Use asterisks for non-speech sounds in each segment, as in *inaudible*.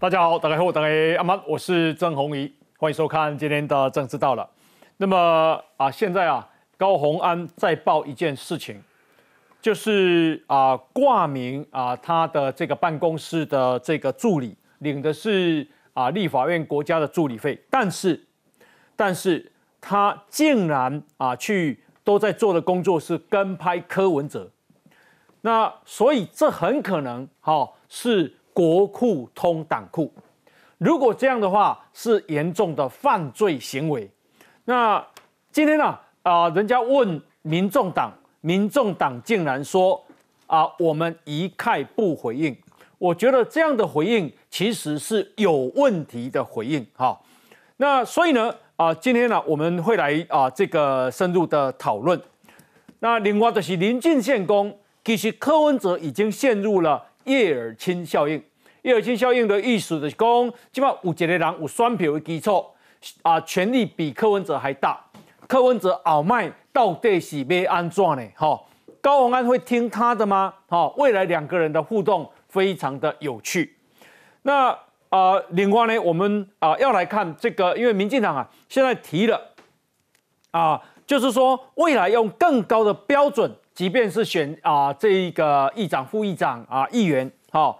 大家好，大家好，大家阿妈，我是郑红怡，欢迎收看今天的政治到了。那么啊，现在啊，高鸿安再报一件事情，就是啊，挂名啊，他的这个办公室的这个助理领的是啊，立法院国家的助理费，但是，但是他竟然啊，去都在做的工作是跟拍柯文哲，那所以这很可能哈是。国库通党库，如果这样的话，是严重的犯罪行为。那今天呢？啊，人家问民众党，民众党竟然说啊，我们一概不回应。我觉得这样的回应其实是有问题的回应。哈，那所以呢，啊，今天呢，我们会来啊这个深入的讨论。那另外就是临近县公，其实柯文哲已经陷入了叶尔钦效应。叶尔钦效应的意思就是讲，基本上有一个人有选票的基础，啊，权力比柯文哲还大。柯文哲傲慢到底是要安怎呢？哈，高鸿安会听他的吗？哈，未来两个人的互动非常的有趣。那啊，另外呢，我们啊要来看这个，因为民进党啊现在提了啊，就是说未来用更高的标准，即便是选啊这一个议长、副议长啊、议员，哈。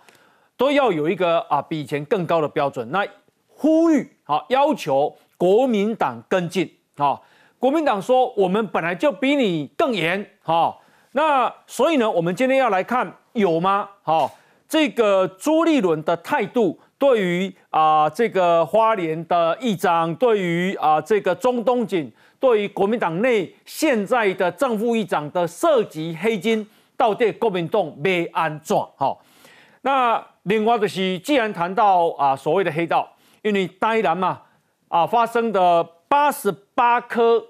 都要有一个啊比以前更高的标准。那呼吁好要求国民党跟进啊。国民党说我们本来就比你更严好。那所以呢，我们今天要来看有吗？好，这个朱立伦的态度对于啊这个花莲的议长，对于啊这个中东锦，对于国民党内现在的正副议长的涉及黑金，到底国民党没安怎？好，那。另外就是，既然谈到啊所谓的黑道，因为台南嘛啊发生的八十八颗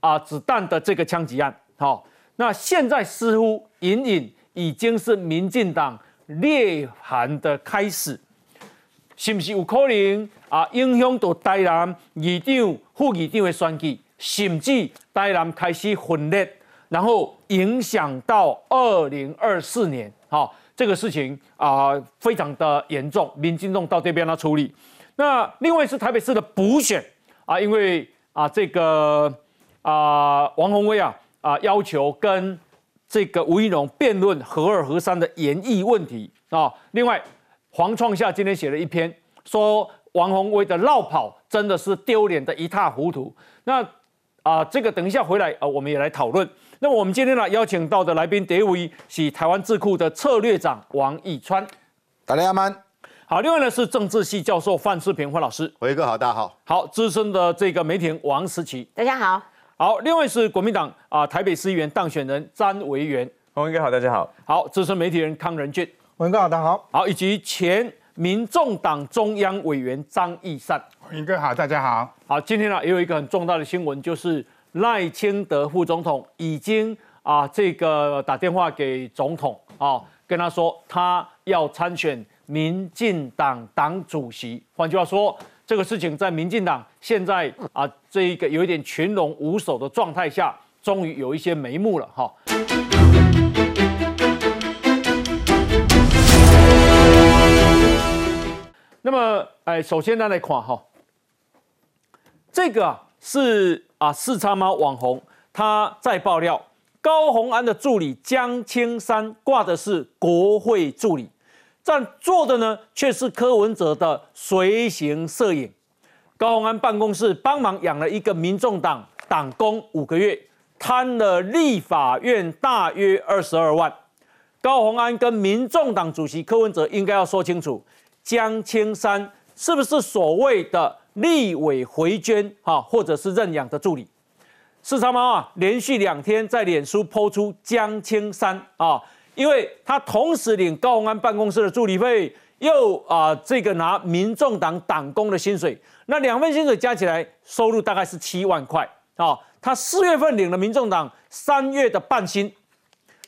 啊子弹的这个枪击案，好，那现在似乎隐隐已经是民进党裂痕的开始，是不是有可能啊影响到台南议长、副议长的选举，甚至台南开始分裂，然后影响到二零二四年，好。这个事情啊，非常的严重，民进党到这边来处理。那另外是台北市的补选啊，因为啊，这个啊，王宏威啊啊，要求跟这个吴怡农辩论合二合三的演绎问题啊。另外，黄创夏今天写了一篇，说王宏威的绕跑真的是丢脸的一塌糊涂。那啊，这个等一下回来啊，我们也来讨论。那么我们今天呢邀请到的来宾第一位是台湾智库的策略长王义川，大家好。好，另外呢是政治系教授范世平范老师，辉哥好，大家好。好，资深的这个媒体人王思琪，大家好。好，另外是国民党啊台北市议员当选人詹维元，辉哥好，大家好。好，资深媒体人康仁俊，辉哥好，大家好。好，以及前民众党中央委员张义善，辉哥好，大家好。好，今天呢也有一个很重大的新闻，就是赖清德副总统已经。啊，这个打电话给总统啊，跟他说他要参选民进党党主席。换句话说，这个事情在民进党现在啊，这一个有一点群龙无首的状态下，终于有一些眉目了哈。那么，哎，首先呢来看哈，这个是啊四叉猫网红他在爆料。高鸿安的助理江青山挂的是国会助理，但做的呢却是柯文哲的随行摄影。高鸿安办公室帮忙养了一个民众党党工五个月，贪了立法院大约二十二万。高鸿安跟民众党主席柯文哲应该要说清楚，江青山是不是所谓的立委回捐哈，或者是认养的助理？四叉猫啊，连续两天在脸书抛出江青山啊，因为他同时领高鸿安办公室的助理费，又啊这个拿民众党党工的薪水，那两份薪水加起来收入大概是七万块啊。他四月份领了民众党三月的半薪，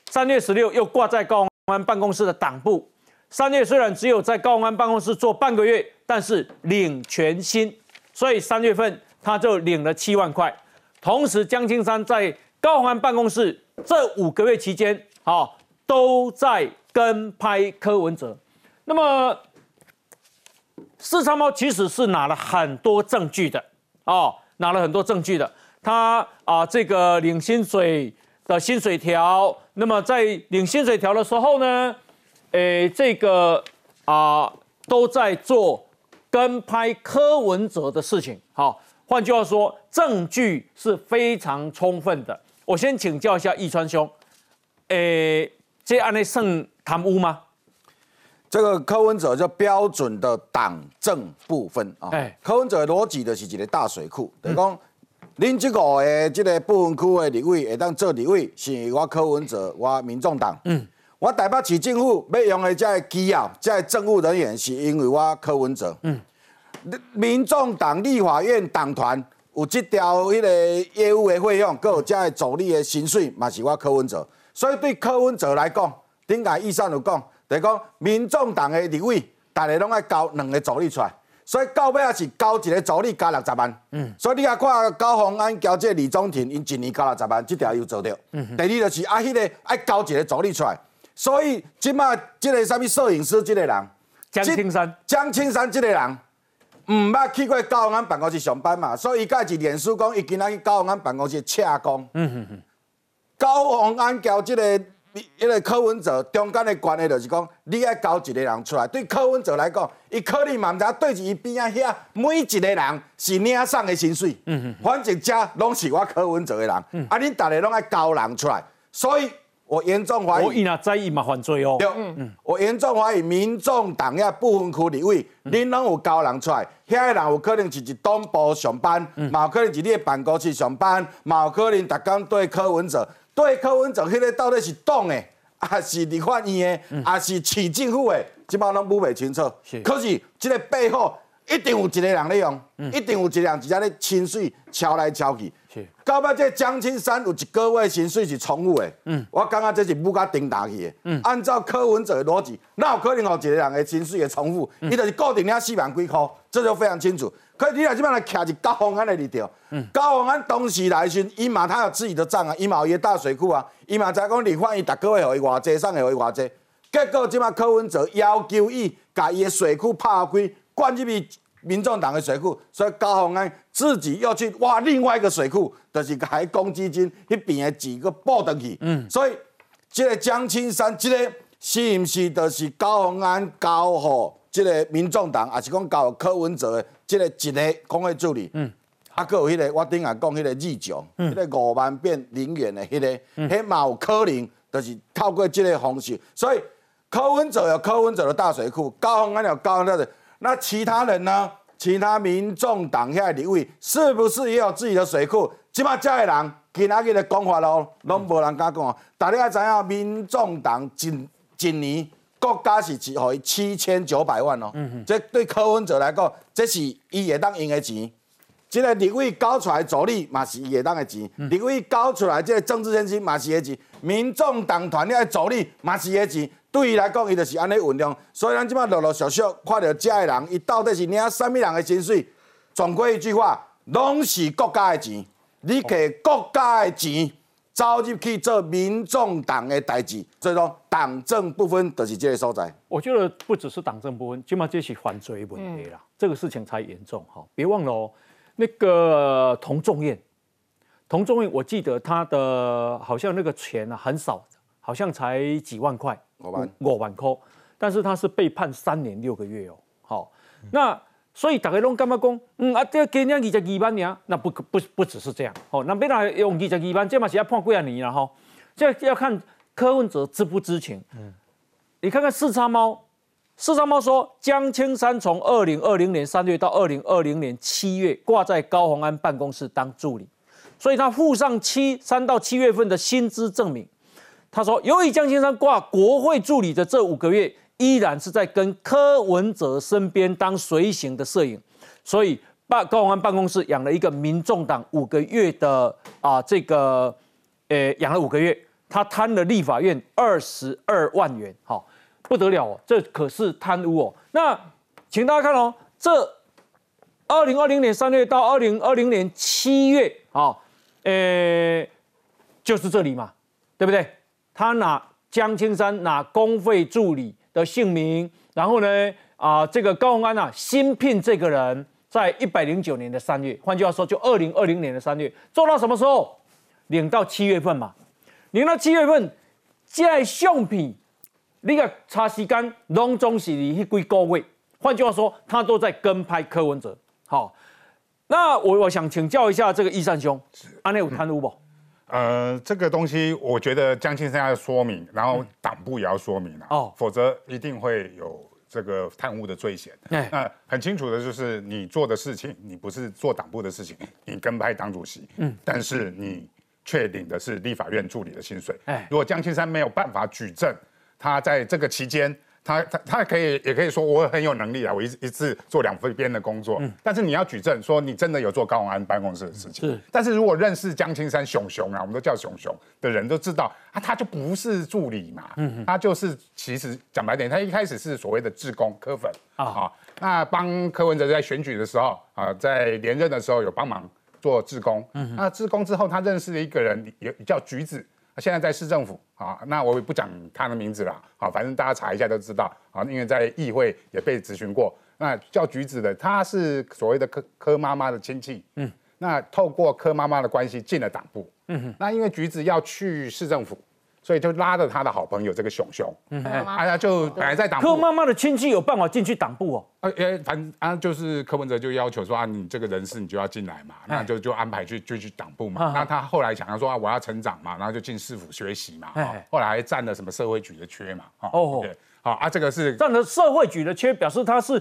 三月十六又挂在高鸿安办公室的党部，三月虽然只有在高鸿安办公室做半个月，但是领全薪，所以三月份他就领了七万块。同时，江青山在高鸿安办公室这五个月期间，好都在跟拍柯文哲。那么，四叉猫其实是拿了很多证据的哦，拿了很多证据的。他啊，这个领薪水的薪水条，那么在领薪水条的时候呢，诶，这个啊都在做跟拍柯文哲的事情。好，换句话说，证据是非常充分的。我先请教一下易川兄，诶，这案例算贪污吗？这个柯文哲就标准的党政不分啊。柯文哲逻辑就是一个大水库，就是讲，恁这个的这个部分区的立委会当做立委，是我柯文哲，我民众党。嗯。我台北市政府要用的这个机要，这个政务人员，是因为我柯文哲。嗯。民众党立法院党团有这条迄个业务的费用，佮有这个助理的薪水，嘛是我柯文哲。所以对柯文哲来讲，顶个医生有讲。就讲民众党的立委，大家拢爱交两个助理出来，所以到尾也是交一个助理加六十万。嗯，所以你啊看高鸿安交这李宗廷，因一年交六十万，这条又做到。嗯，第二就是啊，迄个爱交一个助理出来，所以即马即个啥物摄影师，即个人江青山，江青山即个人，毋捌去过高鸿安办公室上班嘛，所以伊家是脸书讲，伊今仔去高鸿安办公室请工。嗯哼哼，高鸿安交即个。因为柯文哲中间的关系就是讲，你爱交一个人出来，对柯文哲来讲，伊可能嘛毋知对住伊边仔遐每一个人是领上的薪水，嗯嗯，反正遮拢是我柯文哲的人，啊，恁逐个拢爱交人出来，所以我严重怀疑，我伊若在意嘛犯罪哦，对，嗯。我严重怀疑民众党遐部分区立委，恁拢有交人出来，遐个人有可能是伫东部上班，嘛有可能是你办公室上班，嘛有可能逐工对柯文哲。对柯文哲，迄个到底是党诶，还是立法院的，还是市政府诶，即摆拢摸袂清楚。是。可是，即个背后一定有一个人在用，一定有一个人直接咧清水敲来敲去。到尾这江青山有一个月薪水是重复的，嗯我感觉这是不甲顶打去的。嗯按照柯文哲的逻辑，那有可能有一个人的薪水会重复？伊就是固定了四万几块，这就非常清楚。可是你来这边来徛一高宏安的立场，高宏安当时来时，伊嘛他有自己的账啊，伊嘛有伊大水库啊，伊嘛知讲立法伊逐个月互伊偌济，送互伊偌济。结果即摆柯文哲要求伊把伊的水库拍开，灌入去民众党的水库，所以高宏安自己要去挖另外一个水库，就是海公积金迄边的几个报登去。嗯，所以这个江青山，这个是毋是就是高鸿安交互这个民众党，还是讲交柯文哲的？这个一个工会助理，嗯，啊，搁有迄个我顶下讲迄个日奖，迄个五万变零元的迄个，迄嘛有可能，就是透过这个方式。所以柯文哲有柯文哲的大水库，高鸿安有高鸿安的，那其他人呢？其他民众党遐立委是不是也有自己的水库？即马遮个人今仔日的讲法咯，拢无人敢讲。大家知影民众党今今年。国家是只予伊七千九百万哦，嗯这对柯文哲来讲，这是伊会当用的钱。这个立委交出来助理嘛是伊会当的钱，立委交出来即个政治现金嘛是伊的钱，民众党团的助理嘛是伊的钱。对伊来讲，伊就是安尼运用。所以咱即摆陆陆续续看到遮个人，伊到底是领什么人的薪水？总归一句话，拢是国家的钱，你给国家的钱。走入去做民众党的代志，所以说党政不分就是这个所在。我觉得不只是党政不分，起码这是犯罪问题啦，这个事情才严重哈。别忘了哦，那个童仲彦，童仲彦，我记得他的好像那个钱啊很少，好像才几万块，五万五万块，但是他是被判三年六个月哦。好，那。所以大家拢感觉讲，嗯啊，这今年二十二万年，那不不不只是这样，哦，那别人用二十二万，这嘛是要判几啊年了哈？这要看柯文哲知不知情。嗯，你看看四叉猫，四叉猫说江青山从二零二零年三月到二零二零年七月挂在高鸿安办公室当助理，所以他附上七三到七月份的薪资证明。他说，由于江青山挂国会助理的这五个月。依然是在跟柯文哲身边当随行的摄影，所以办高安办公室养了一个民众党五个月的啊，这个呃养了五个月，他贪了立法院二十二万元，好不得了哦，这可是贪污哦。那请大家看哦，这二零二零年三月到二零二零年七月啊，呃，就是这里嘛，对不对？他拿江青山拿公费助理。的姓名，然后呢，啊，这个高鸿安啊，新聘这个人，在一百零九年的三月，换句话说，就二零二零年的三月，做到什么时候？领到七月份嘛，领到七月份，这相片，你个查时间，拢总是你去几个月。换句话说，他都在跟拍柯文哲。好，那我我想请教一下这个易善兄，安内有贪污不？呃，这个东西我觉得江青山要说明，然后党部也要说明啊，哦，否则一定会有这个贪污的罪嫌。那很清楚的就是你做的事情，你不是做党部的事情，你跟拍党主席，嗯，但是你却领的是立法院助理的薪水。哎，如果江青山没有办法举证，他在这个期间。他他他可以也可以说我很有能力啊，我一一次做两份边的工作。嗯。但是你要举证说你真的有做高永安办公室的事情。是。但是如果认识江青山熊熊啊，我们都叫熊熊的人都知道啊，他就不是助理嘛。嗯他就是其实讲白点，他一开始是所谓的志工科粉啊。那帮柯文哲在选举的时候啊，在连任的时候有帮忙做志工。嗯。那志工之后，他认识了一个人，也叫橘子。现在在市政府啊，那我也不讲他的名字了啊，反正大家查一下都知道啊，因为在议会也被咨询过。那叫橘子的，他是所谓的柯柯妈妈的亲戚，嗯，那透过柯妈妈的关系进了党部，嗯哼，那因为橘子要去市政府。所以就拉着他的好朋友这个熊熊，哎呀，就本来在党部。柯妈妈的亲戚有办法进去党部哦。呃，哎，反正啊，就是柯文哲就要求说啊，你这个人事你就要进来嘛，那就就安排去就去党部嘛。那他后来想要说啊，我要成长嘛，然后就进市府学习嘛。后来还占了什么社会局的缺嘛。哦，好啊，这个是占了社会局的缺，表示他是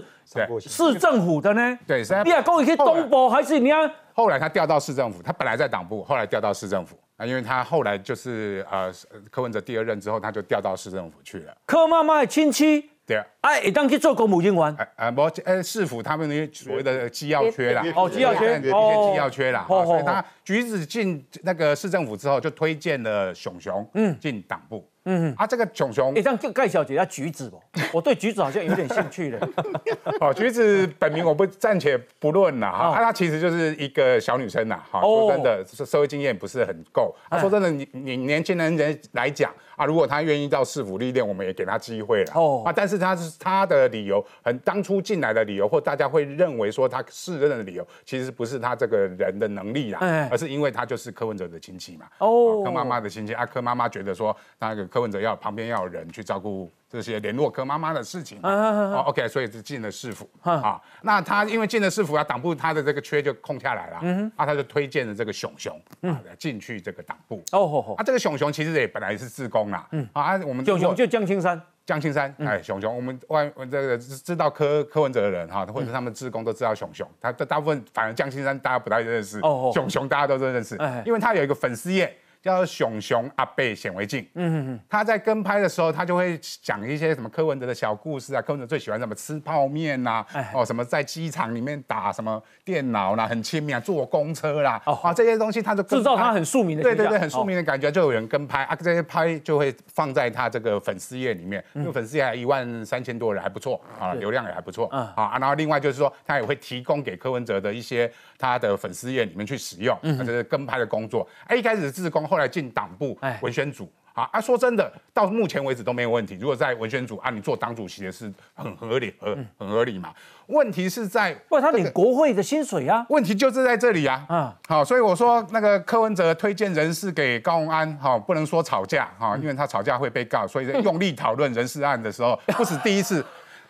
市政府的呢。对，你要跟我去东部还是你要？后来他调到市政府，他本来在党部，后来调到市政府。因为他后来就是呃柯文哲第二任之后，他就调到市政府去了。柯妈妈的亲戚，对啊，哎，当去做公务员，哎哎，不，哎，市府他们那些所谓的机要缺啦，哦，机要缺，机要缺啦，所以他橘子进那个市政府之后，就推荐了熊熊，嗯，进党部。嗯，啊，这个熊熊，你这样就盖小姐叫橘子哦，*laughs* 我对橘子好像有点兴趣了。*laughs* 哦，橘子本名我不暂且不论了哈，她其实就是一个小女生呐，哈，说真的，社会经验不是很够。说真的，你你年轻人人来讲啊，如果他愿意到市府历练，我们也给他机会了。哦，啊，但是他是他的理由，很当初进来的理由，或大家会认为说他是任的理由，其实不是他这个人的能力啦，而是因为他就是柯文哲的亲戚嘛。哦，柯妈妈的亲戚啊，柯妈妈觉得说那个。柯文哲要旁边要有人去照顾这些联络科妈妈的事情，哦，OK，所以是进了市府。啊。那他因为进了市府，啊，党部他的这个缺就空下来了，嗯，啊，他就推荐了这个熊熊啊进去这个党部。哦吼吼，啊，这个熊熊其实也本来是自工啦，嗯，啊，我们熊熊就江青山，江青山，哎，熊熊，我们外这个知道柯柯文哲的人哈，或者他们自工都知道熊熊，他的大部分反而江青山大家不太认识，哦熊熊大家都认识，因为他有一个粉丝页。叫熊熊阿贝显微镜，嗯嗯他在跟拍的时候，他就会讲一些什么柯文哲的小故事啊，柯文哲最喜欢什么吃泡面呐，哦什么在机场里面打什么电脑啦，很亲密啊，坐公车啦，哦。啊这些东西他就制造他很庶民的对对对，很庶民的感觉，就有人跟拍。啊，这些拍就会放在他这个粉丝页里面，因为粉丝页一万三千多人还不错啊，流量也还不错啊啊，然后另外就是说他也会提供给柯文哲的一些他的粉丝页里面去使用，嗯，这是跟拍的工作，哎一开始是自工。后来进党部文宣组啊啊，说真的，到目前为止都没有问题。如果在文宣组啊，你做党主席的是很合理，合很合理嘛。问题是在，不，他领国会的薪水啊。问题就是在这里啊。嗯，好，所以我说那个柯文哲推荐人事给高鸿安，哈，不能说吵架哈，因为他吵架会被告，所以 *laughs* 用力讨论人事案的时候，不是第一次。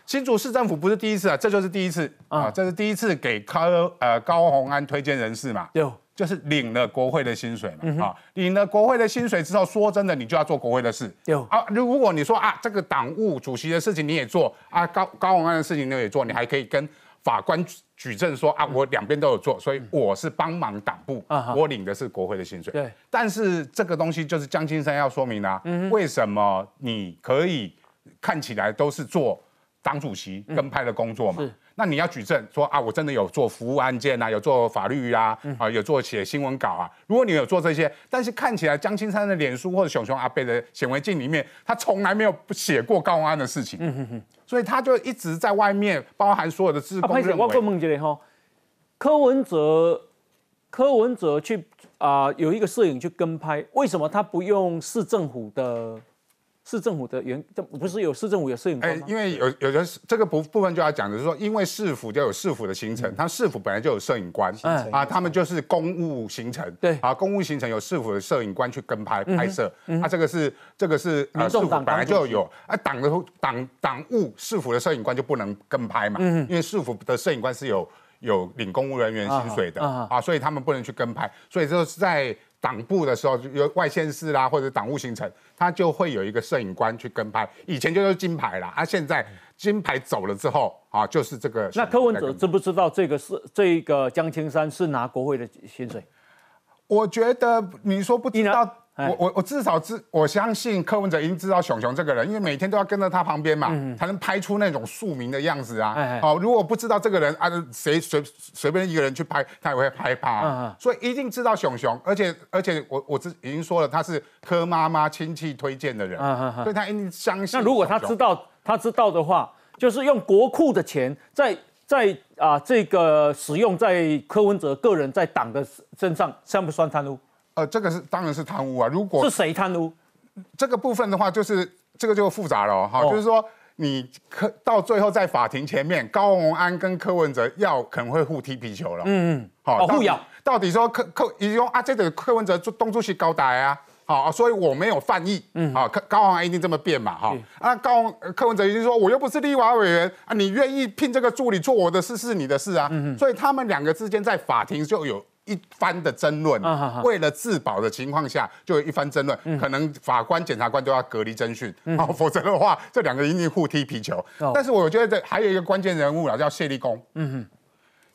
新竹市政府不是第一次啊，这就是第一次啊，这是第一次给高呃高鸿安推荐人事嘛。有。就是领了国会的薪水嘛，啊，领了国会的薪水之后，说真的，你就要做国会的事。有。啊，如果你说啊，这个党务主席的事情你也做啊，高高文安的事情你也做，你还可以跟法官举证说啊，我两边都有做，所以我是帮忙党部，我领的是国会的薪水。对，但是这个东西就是江青山要说明啊，为什么你可以看起来都是做党主席跟拍的工作嘛？那你要举证说啊，我真的有做服务案件啊，有做法律啊，啊，有做写新闻稿啊。如果你有做这些，但是看起来江青山的脸书或者熊熊阿贝的显微镜里面，他从来没有写过高安的事情，嗯哼哼，所以他就一直在外面，包含所有的自工认为。我问一下哈，柯文哲，柯文哲去啊，有一个摄影去跟拍，为什么他不用市政府的市政府的员，这不是有市政府有摄影官吗？因为有有的这个部部分就要讲的是说，因为市府就有市府的行程，他市府本来就有摄影官，啊，他们就是公务行程，对，啊，公务行程有市府的摄影官去跟拍拍摄，啊，这个是这个是呃市府本来就有，啊，党的党党务市府的摄影官就不能跟拍嘛，因为市府的摄影官是有有领公务人员薪水的啊，所以他们不能去跟拍，所以就是在。党部的时候，有外县市啦，或者党务行程，他就会有一个摄影官去跟拍。以前就是金牌啦，啊，现在金牌走了之后啊，就是这个。那柯文哲知不知道这个是这个江青山是拿国会的薪水？我觉得你说不知道。我我我至少知我相信柯文哲已经知道熊熊这个人，因为每天都要跟在他旁边嘛，才能拍出那种庶民的样子啊。好，如果不知道这个人啊，谁随随便一个人去拍，他也会拍他。所以一定知道熊熊，而且而且我我之已经说了，他是柯妈妈亲戚推荐的人，所以他一定相信。那如果他知道他知道的话，就是用国库的钱在在啊这个使用在柯文哲个人在党的身上，算不算贪污？呃，这个是当然是贪污啊！如果是谁贪污，这个部分的话，就是这个就复杂了哈。就是说，你柯到最后在法庭前面，高鸿安跟柯文哲要可能会互踢皮球了。嗯嗯，好，互咬。到底说柯柯，你说啊，这个柯文哲做东出去高达啊，好，所以我没有犯意。嗯，好，柯高鸿安一定这么变嘛，哈。啊，高柯文哲已经说，我又不是立法委员啊，你愿意聘这个助理做我的事是你的事啊。嗯所以他们两个之间在法庭就有。一番的争论，为了自保的情况下，就有一番争论，可能法官、检察官都要隔离侦讯，否则的话，这两个一定互踢皮球。但是我觉得这还有一个关键人物了，叫谢立功。嗯哼，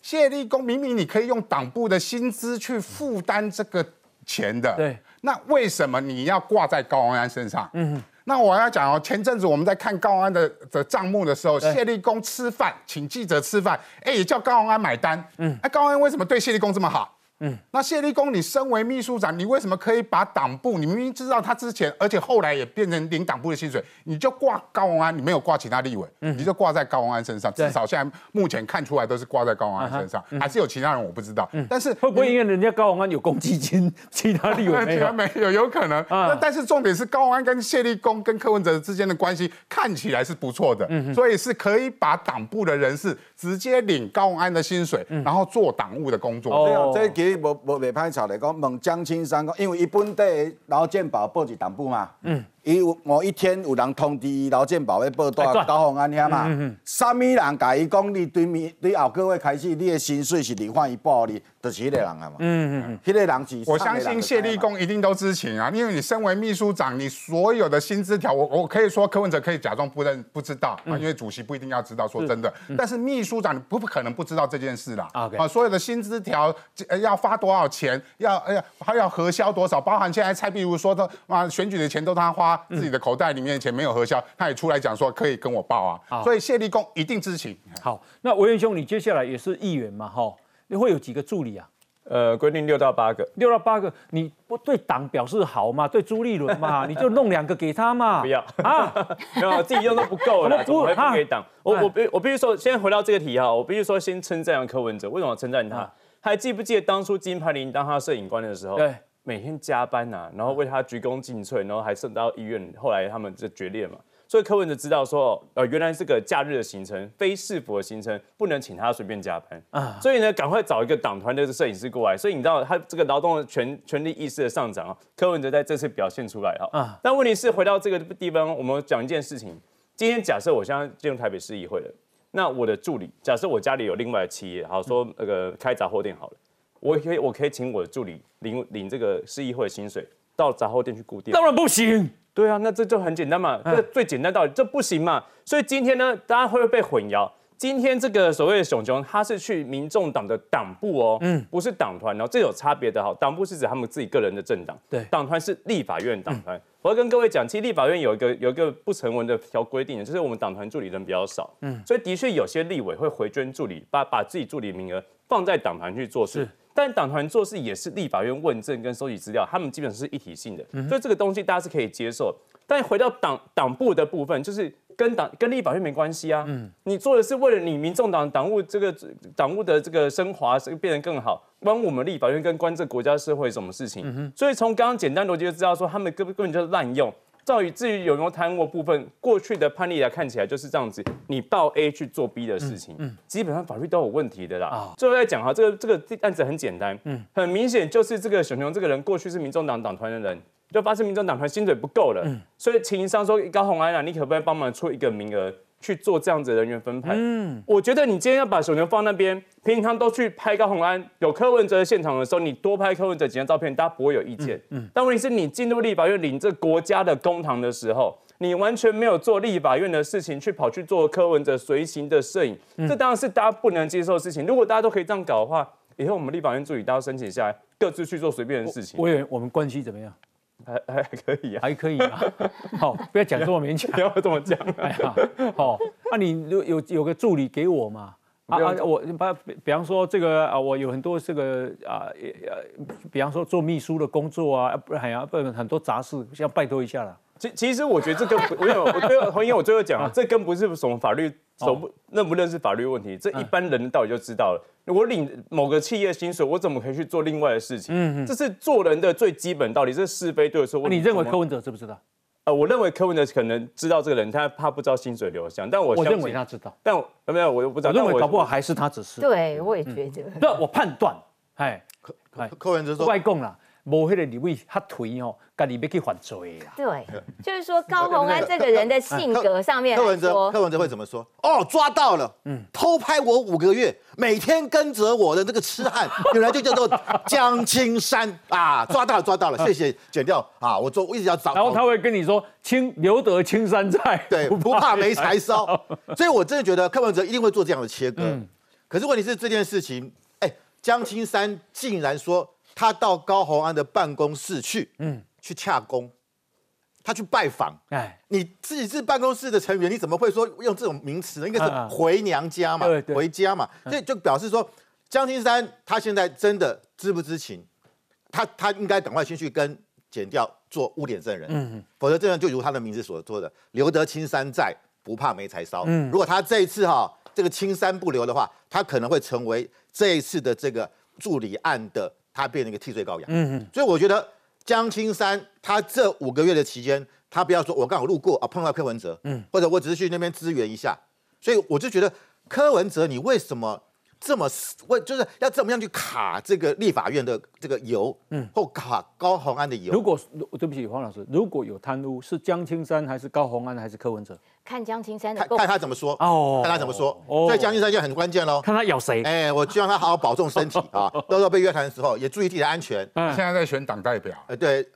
谢立功明明你可以用党部的薪资去负担这个钱的，对，那为什么你要挂在高安身上？嗯哼，那我要讲哦，前阵子我们在看高安的的账目的时候，谢立功吃饭请记者吃饭，哎，也叫高安买单。嗯，哎，高安为什么对谢立功这么好？嗯，那谢立功，你身为秘书长，你为什么可以把党部？你明明知道他之前，而且后来也变成领党部的薪水，你就挂高鸿安，你没有挂其他立委，你就挂在高鸿安身上。至少现在目前看出来都是挂在高鸿安身上，还是有其他人我不知道。但是会不会因为人家高鸿安有公积金，其他立委没有？*laughs* 没有，有可能。那但是重点是高鸿安跟谢立功跟柯文哲之间的关系看起来是不错的，所以是可以把党部的人士直接领高鸿安的薪水，然后做党务的工作。哦，这实无无未歹吵来讲，问江青山讲，因为伊本地劳健保报是党部嘛。嗯。伊有某一天有人通知伊劳健保要报到高鸿安遐嘛？啥物人甲伊讲，你对面对后个月开始，你的薪水是另换一报你，就是迄个人啊嘛。嗯嗯嗯，迄个人是。我相信谢立功一定都知情啊，因为你身为秘书长，你所有的薪资条，我我可以说柯文哲可以假装不认不知道啊，因为主席不一定要知道。说真的，但是秘书长你不不可能不知道这件事啦。啊，所有的薪资条要发多少钱，要哎呀还要核销多少，包含现在蔡壁如说的啊，选举的钱都他花自己的口袋。里面钱没有核销，他也出来讲说可以跟我报啊，所以谢立功一定知情。好，那维元兄，你接下来也是议员嘛？哈，你会有几个助理啊？呃，规定六到八个，六到八个，你不对党表示好嘛？对朱立伦嘛，你就弄两个给他嘛？*laughs* 不要啊，*laughs* 没有自己用都不够了，*laughs* 怎么会不给党？我我必我必须说，先回到这个题哈，我必须说先称赞柯文哲，为什么称赞他？还记不记得当初金牌林当他摄影官的时候？对。每天加班呐，然后为他鞠躬尽瘁，然后还送到医院。后来他们就决裂嘛。所以柯文哲知道说，呃，原来这个假日的行程，非市府的行程，不能请他随便加班啊。所以呢，赶快找一个党团的摄影师过来。所以你知道他这个劳动的权权利意识的上涨啊，柯文哲在这次表现出来哈。啊。但问题是回到这个地方，我们讲一件事情。今天假设我现在进入台北市议会了，那我的助理，假设我家里有另外的企业，好说那个开杂货店好了。我可以，我可以请我的助理领领这个市议会的薪水，到杂货店去固定。当然不行。对啊，那这就很简单嘛，这最简单道理，这不行嘛。所以今天呢，大家会不会被混淆？今天这个所谓的熊熊，他是去民众党的党部哦，嗯，不是党团哦，这有差别的哈。党部是指他们自己个人的政党，对，党团是立法院党团。我要跟各位讲，其实立法院有一个有一个不成文的条规定，就是我们党团助理人比较少，嗯，所以的确有些立委会回捐助理，把把自己助理名额放在党团去做事。但党团做事也是立法院问政跟收集资料，他们基本上是一体性的，所以这个东西大家是可以接受。但回到党党部的部分，就是跟党跟立法院没关系啊。嗯，你做的是为了你民众党党务这个党务的这个升华，是变得更好，关我们立法院跟关这国家社会什么事情？所以从刚刚简单逻辑就知道说，他们根本根本就是滥用。照于至于有没有贪污部分，过去的判例来看起来就是这样子，你报 A 去做 B 的事情，嗯，基本上法律都有问题的啦。最后再讲哈，这个这个案子很简单，嗯，很明显就是这个熊熊这个人过去是民众党党团的人，就发现民众党团薪水不够了，嗯，所以情商说高鸿安啊，你可不可以帮忙出一个名额？去做这样子的人员分配，嗯，我觉得你今天要把小牛放那边，平常都去拍高鸿安，有柯文哲现场的时候，你多拍柯文哲几张照片，大家不会有意见，嗯，但问题是你进入立法院领这国家的公堂的时候，你完全没有做立法院的事情，去跑去做柯文哲随行的摄影，这当然是大家不能接受的事情。如果大家都可以这样搞的话，以后我们立法院助理大家申请下来，各自去做随便的事情。我以为我们关系怎么样？还 *laughs* 还可以啊，还可以啊。*laughs* 好，不要讲这么勉强，*laughs* 不要这么讲。哎呀，好，那你有有有个助理给我嘛？啊啊，我把比比方说这个啊，我有很多这个啊呃，比方说做秘书的工作啊，不然呀，不很多杂事，要拜托一下了。其其实我觉得这个，我有我最后洪英，我最后讲啊，这跟不是什么法律，手不认不认识法律问题，这一般人道理就知道了。我领某个企业薪水，我怎么可以去做另外的事情？嗯嗯，这是做人的最基本道理，这是是非对错。你认为柯文哲知不知道？呃，我认为柯文哲可能知道这个人，他怕不知道薪水流向，但我我认为他知道，但我没有，我又不知道。我认为搞不好还是他指示。对，我也觉得。那我判断，哎，柯柯文哲说外供啦。无迄个李位他推哦，家己要去犯罪啦。对，就是说 *laughs* 高鸿安这个人的性格上面，柯文哲柯文哲会怎么说？哦，抓到了，嗯，偷拍我五个月，每天跟着我的这个痴汉，*laughs* 原来就叫做江青山啊！抓到了，抓到了，谢谢，剪掉啊！我做，我一直要找。然后他会跟你说，青留得青山在，对，*laughs* 不怕没柴烧。所以我真的觉得柯文哲一定会做这样的切割。可是问题是这件事情，哎，江青山竟然说。他到高洪安的办公室去，嗯，去洽公，他去拜访，哎，你自己是办公室的成员，你怎么会说用这种名词呢？应该是回娘家嘛，回家嘛，所以就表示说，江青山他现在真的知不知情？他他应该赶快先去跟检调做污点证人，嗯，否则这样就如他的名字所说的，留得青山在，不怕没柴烧。嗯，如果他这一次哈这个青山不留的话，他可能会成为这一次的这个助理案的。他变成一个替罪羔羊，嗯嗯，所以我觉得江青山他这五个月的期间，他不要说我刚好路过啊碰到柯文哲，嗯，或者我只是去那边支援一下，所以我就觉得柯文哲你为什么？这么为就是要怎么样去卡这个立法院的这个油，嗯，或卡高鸿安的油？如果对不起黄老师，如果有贪污，是江青山还是高鸿安还是柯文哲？看江青山的，看他怎么说哦，看他怎么说。所以江青山就很关键喽，看他咬谁。哎，我希望他好好保重身体 *laughs* 啊，到时候被约谈的时候也注意自己的安全。现在在选党代表，呃，对。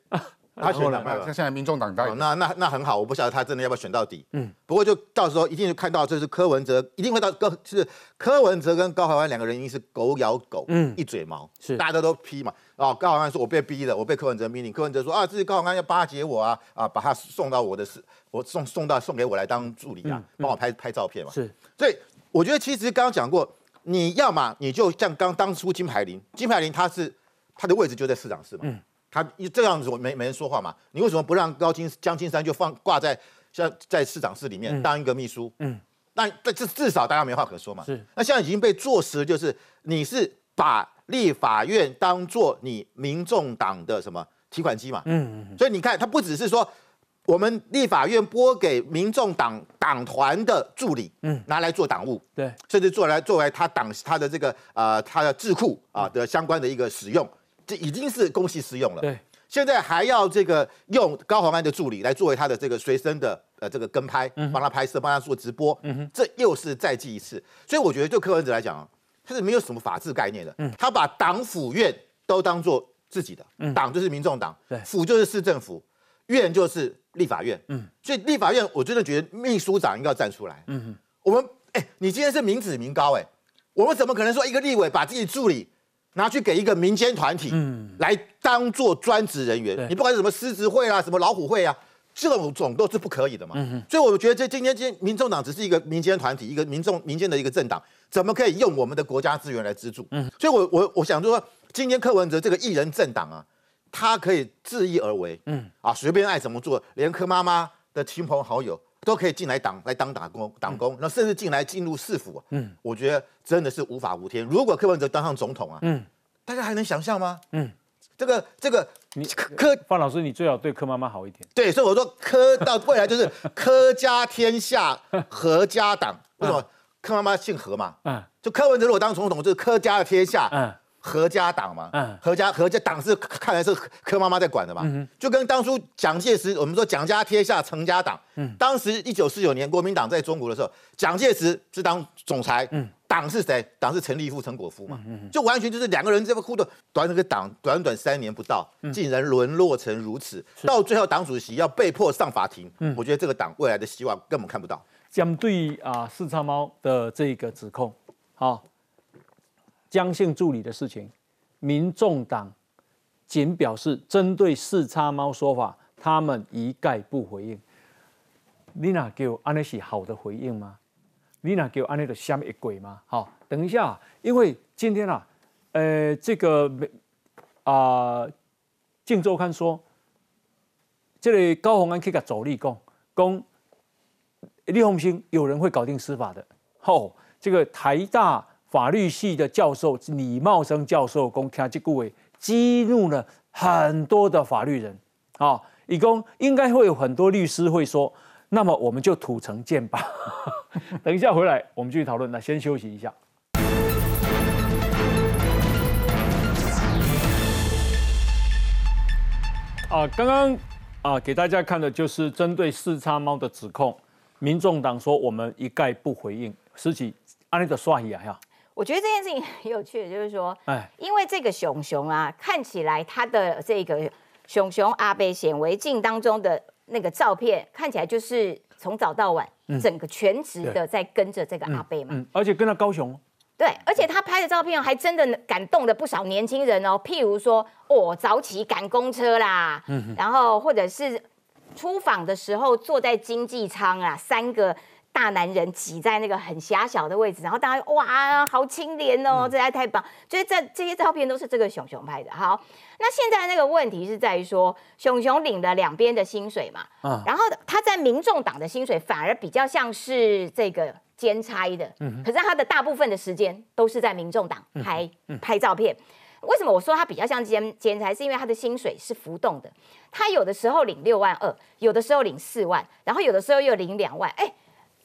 他选党代表，现在民众党代表，那那那很好，我不晓得他真的要不要选到底。嗯，不过就到时候一定就看到，就是柯文哲一定会到柯，是柯文哲跟高海安两个人，一定是狗咬狗，嗯，一嘴毛，是大家都批嘛。哦，高海安说我被逼的，我被柯文哲命令，柯文哲说啊，这是高海安要巴结我啊，啊，把他送到我的是，我送送到送给我来当助理啊，帮我拍拍照片嘛。是，所以我觉得其实刚刚讲过，你要嘛你就像刚当初金牌林，金牌林他是他的位置就在市长室嘛。嗯。他这样子，我没没人说话嘛？你为什么不让高金江青山就放挂在像在市长室里面当一个秘书？嗯，那这至至少大家没话可说嘛。是，那现在已经被坐实，就是你是把立法院当做你民众党的什么提款机嘛？嗯嗯。所以你看，他不只是说我们立法院拨给民众党党团的助理，嗯，拿来做党务，对，甚至做来作为他党他的这个呃他的智库啊的相关的一个使用。这已经是公器私用了。对，现在还要这个用高宏安的助理来作为他的这个随身的呃这个跟拍，帮他拍摄，帮他做直播。嗯哼，这又是再记一次。所以我觉得，对柯文哲来讲啊，他是没有什么法治概念的。嗯，他把党府院都当做自己的，嗯党就是民众党，对，府就是市政府，院就是立法院。嗯，所以立法院我真的觉得秘书长应该要站出来。嗯哼，我们哎，你今天是民脂民膏哎，我们怎么可能说一个立委把自己助理？拿去给一个民间团体嗯来当做专职人员，你不管是什么狮子会啊，什么老虎会啊，这种种都是不可以的嘛。所以我觉得这今天今民众党只是一个民间团体，一个民众民间的一个政党，怎么可以用我们的国家资源来资助？所以，我我我想说，今天柯文哲这个艺人政党啊，他可以恣意而为，嗯啊，随便爱怎么做，连柯妈妈的亲朋好友。都可以进来党来当打工党工，那甚至进来进入市府，嗯，我觉得真的是无法无天。如果柯文哲当上总统啊，嗯，大家还能想象吗？嗯，这个这个你柯范老师，你最好对柯妈妈好一点。*laughs* 对，所以我说柯到 *laughs* 未来就是柯家天下，何家党。*laughs* 为什么柯妈妈姓何嘛？嗯，就柯文哲如果当总统，就是柯家的天下。嗯。何家党嘛，嗯，何家何家党是看来是柯妈妈在管的嘛，嗯，就跟当初蒋介石，我们说蒋家天下成家党，嗯，当时一九四九年国民党在中国的时候，蒋介石是当总裁，嗯，党是谁？党是陈立夫、陈果夫嘛，嗯，就完全就是两个人这么互动，短这个党短短三年不到，竟然沦落成如此，到最后党主席要被迫上法庭，嗯，我觉得这个党未来的希望根本看不到。将对啊四叉猫的这个指控，好。江姓助理的事情，民众党仅表示针对四叉猫说法，他们一概不回应。你那给我安那是好的回应吗？你那给我安那的下面一鬼吗？好，等一下，因为今天啊，呃，这个啊，《镜周刊》说，这里高鸿安可以个走力讲，讲李鸿兴有人会搞定司法的。后这个台大。法律系的教授李茂生教授公开这句话，激怒了很多的法律人啊！以公应该会有很多律师会说，那么我们就土城见吧。*laughs* 等一下回来，我们继续讨论。那先休息一下。啊，刚刚啊给大家看的就是针对四叉猫的指控，民众党说我们一概不回应。实际安利的刷一啊呀。我觉得这件事情很有趣，就是说，哎，因为这个熊熊啊，看起来他的这个熊熊阿贝显微镜当中的那个照片，看起来就是从早到晚，整个全职的在跟着这个阿贝嘛，嗯，而且跟着高雄，对，而且他拍的照片还真的感动了不少年轻人哦，譬如说，哦，早起赶公车啦，嗯，然后或者是出访的时候坐在经济舱啊，三个。大男人挤在那个很狭小的位置，然后大家哇，好清廉哦，这还太棒！所以这这些照片都是这个熊熊拍的。好，那现在那个问题是在于说，熊熊领了两边的薪水嘛，嗯，然后他在民众党的薪水反而比较像是这个兼差的，嗯，可是他的大部分的时间都是在民众党拍拍照片。为什么我说他比较像兼兼差？是因为他的薪水是浮动的，他有的时候领六万二，有的时候领四万，然后有的时候又领两万，哎。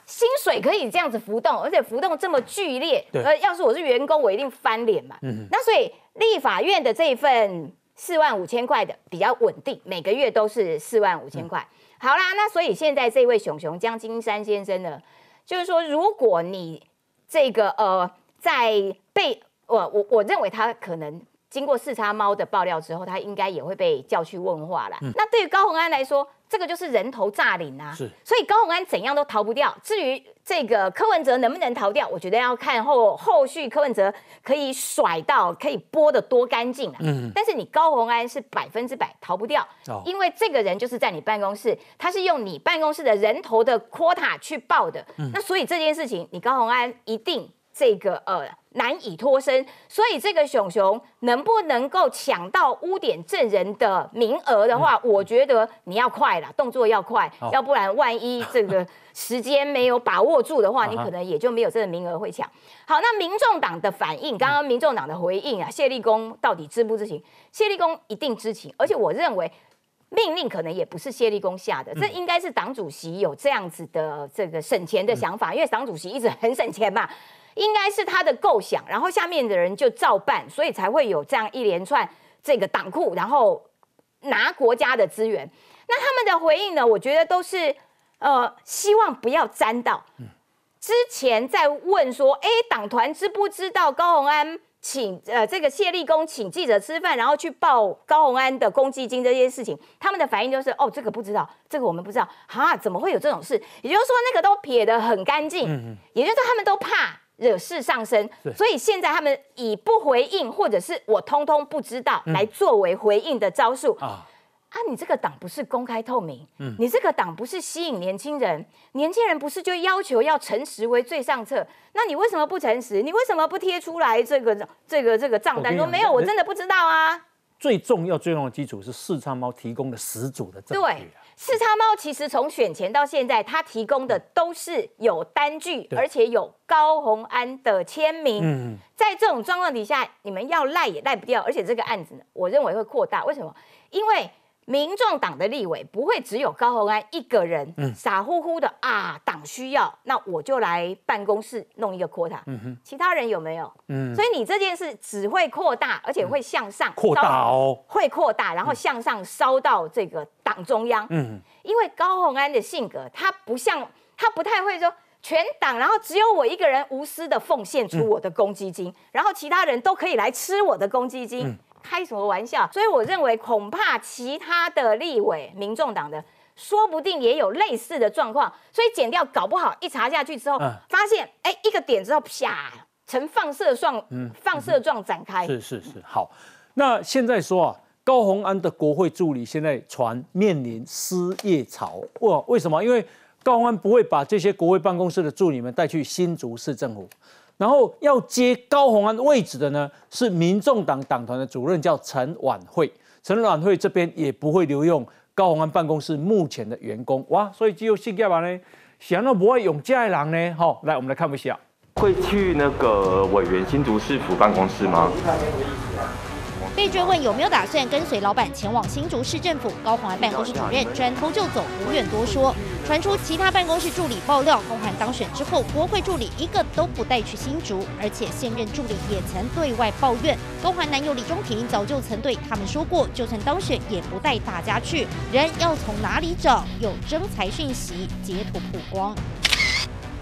薪水可以这样子浮动，而且浮动这么剧烈，呃，要是我是员工，我一定翻脸嘛。那所以立法院的这一份四万五千块的比较稳定，每个月都是四万五千块。好啦，那所以现在这位熊熊江金山先生呢，就是说，如果你这个呃，在被我我我认为他可能经过四叉猫的爆料之后，他应该也会被叫去问话了。那对于高鸿安来说，这个就是人头诈领啊，是，所以高鸿安怎样都逃不掉。至于这个柯文哲能不能逃掉，我觉得要看后后续柯文哲可以甩到可以拨的多干净啊。嗯，但是你高鸿安是百分之百逃不掉，因为这个人就是在你办公室，他是用你办公室的人头的 quota 去报的。嗯，那所以这件事情，你高鸿安一定这个呃。难以脱身，所以这个熊熊能不能够抢到污点证人的名额的话，我觉得你要快了，动作要快，要不然万一这个 *laughs* 时间没有把握住的话，你可能也就没有这个名额会抢。好，那民众党的反应，刚刚民众党的回应啊，谢立功到底知不知情？谢立功一定知情，而且我认为命令可能也不是谢立功下的，这应该是党主席有这样子的这个省钱的想法，因为党主席一直很省钱嘛。应该是他的构想，然后下面的人就照办，所以才会有这样一连串这个党库，然后拿国家的资源。那他们的回应呢？我觉得都是呃，希望不要沾到。之前在问说，哎，党团知不知道高鸿安请呃这个谢立功请记者吃饭，然后去报高鸿安的公积金这些事情，他们的反应就是哦，这个不知道，这个我们不知道，哈，怎么会有这种事？也就是说，那个都撇得很干净，也就是说，他们都怕。惹事上身，所以现在他们以不回应或者是我通通不知道来作为回应的招数啊！啊，你这个党不是公开透明，嗯，你这个党不是吸引年轻人，年轻人不是就要求要诚实为最上策？那你为什么不诚实？你为什么不贴出来这个这个这个账单？说没有，我真的不知道啊！最重要、最重要的基础是四叉猫提供的十组的证据。四叉猫其实从选前到现在，它提供的都是有单据，而且有高红安的签名。嗯，在这种状况底下，你们要赖也赖不掉，而且这个案子呢，我认为会扩大。为什么？因为民众党的立委不会只有高鸿安一个人，傻乎乎的啊，党需要，那我就来办公室弄一个 quota，其他人有没有？嗯，所以你这件事只会扩大，而且会向上扩大哦，会扩大，然后向上烧到这个党中央。嗯，因为高鸿安的性格，他不像，他不太会说全党，然后只有我一个人无私的奉献出我的公积金，然后其他人都可以来吃我的公积金。开什么玩笑？所以我认为，恐怕其他的立委、民众党的，说不定也有类似的状况。所以剪掉，搞不好一查下去之后，发现哎，一个点之后，啪，呈放射状，放射状展开。是是是，好。那现在说啊，高鸿安的国会助理现在传面临失业潮，哇，为什么？因为高鸿安不会把这些国会办公室的助理们带去新竹市政府。然后要接高鸿安位置的呢，是民众党党团的主任，叫陈婉慧。陈婉慧这边也不会留用高鸿安办公室目前的员工哇，所以只有新干嘛呢？想到不会用这的人呢？好，来我们来看一下，会去那个委员新竹市府办公室吗？被追问有没有打算跟随老板前往新竹市政府，高鸿安办公室主任转头就走，不愿多说。传出其他办公室助理爆料，公函当选之后，国会助理一个都不带去新竹，而且现任助理也曾对外抱怨，公函男友李中庭早就曾对他们说过，就算当选也不带大家去，人要从哪里找？有征才讯息截图曝光。